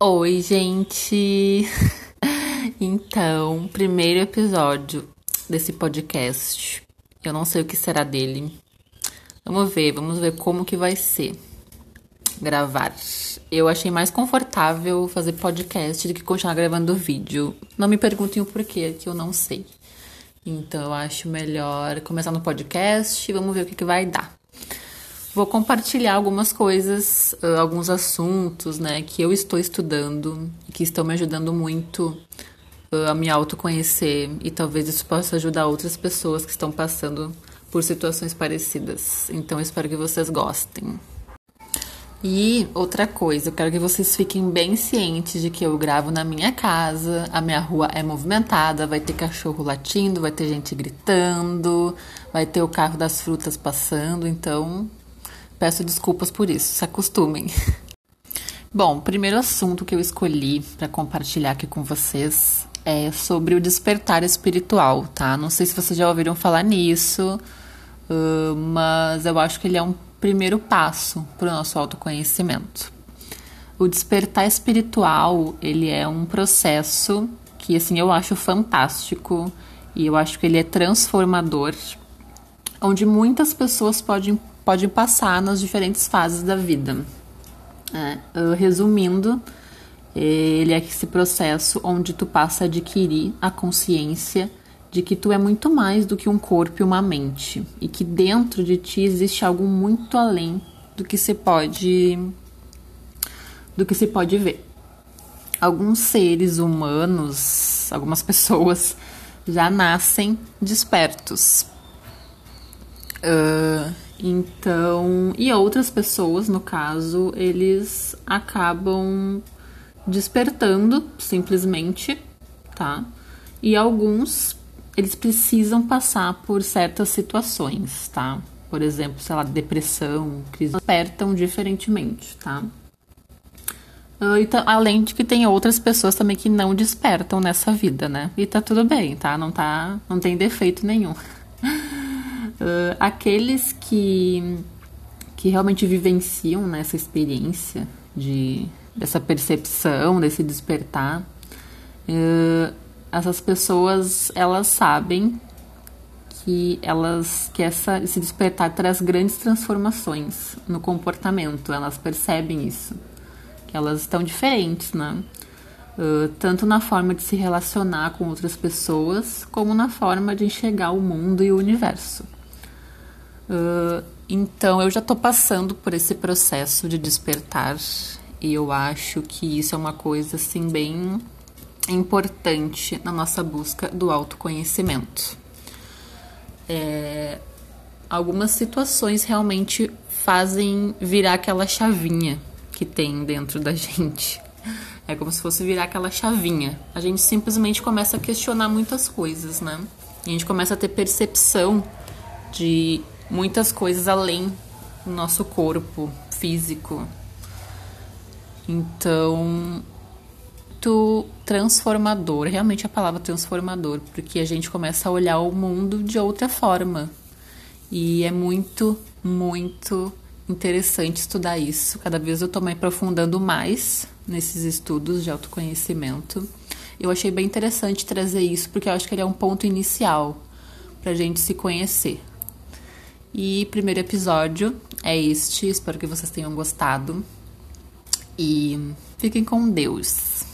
Oi, gente! Então, primeiro episódio desse podcast. Eu não sei o que será dele. Vamos ver, vamos ver como que vai ser gravar. Eu achei mais confortável fazer podcast do que continuar gravando vídeo. Não me perguntem o porquê, que eu não sei. Então, eu acho melhor começar no podcast e vamos ver o que, que vai dar. Vou compartilhar algumas coisas, uh, alguns assuntos, né, que eu estou estudando e que estão me ajudando muito uh, a me autoconhecer e talvez isso possa ajudar outras pessoas que estão passando por situações parecidas. Então, espero que vocês gostem. E outra coisa, eu quero que vocês fiquem bem cientes de que eu gravo na minha casa, a minha rua é movimentada, vai ter cachorro latindo, vai ter gente gritando, vai ter o carro das frutas passando, então Peço desculpas por isso, se acostumem. Bom, o primeiro assunto que eu escolhi para compartilhar aqui com vocês é sobre o despertar espiritual, tá? Não sei se vocês já ouviram falar nisso, mas eu acho que ele é um primeiro passo para o nosso autoconhecimento. O despertar espiritual, ele é um processo que, assim, eu acho fantástico e eu acho que ele é transformador, onde muitas pessoas podem pode passar nas diferentes fases da vida. É, resumindo, ele é esse processo onde tu passa a adquirir a consciência de que tu é muito mais do que um corpo e uma mente e que dentro de ti existe algo muito além do que se pode do que se pode ver. Alguns seres humanos, algumas pessoas já nascem despertos. Uh, então, e outras pessoas, no caso, eles acabam despertando simplesmente, tá? E alguns eles precisam passar por certas situações, tá? Por exemplo, sei lá, depressão, crise, despertam diferentemente, tá? Então, além de que tem outras pessoas também que não despertam nessa vida, né? E tá tudo bem, tá? Não tá, não tem defeito nenhum. Uh, aqueles que, que realmente vivenciam nessa né, experiência de, dessa percepção, desse despertar, uh, essas pessoas elas sabem que elas que essa, esse despertar traz grandes transformações no comportamento, elas percebem isso, que elas estão diferentes, né? Uh, tanto na forma de se relacionar com outras pessoas, como na forma de enxergar o mundo e o universo. Uh, então eu já estou passando por esse processo de despertar e eu acho que isso é uma coisa assim bem importante na nossa busca do autoconhecimento. É, algumas situações realmente fazem virar aquela chavinha que tem dentro da gente. É como se fosse virar aquela chavinha. A gente simplesmente começa a questionar muitas coisas, né? a gente começa a ter percepção de muitas coisas além do nosso corpo físico. Então, tu transformador, realmente a palavra transformador, porque a gente começa a olhar o mundo de outra forma. E é muito, muito interessante estudar isso. Cada vez eu tô me aprofundando mais nesses estudos de autoconhecimento. Eu achei bem interessante trazer isso, porque eu acho que ele é um ponto inicial para gente se conhecer. E primeiro episódio é este. Espero que vocês tenham gostado. E fiquem com Deus.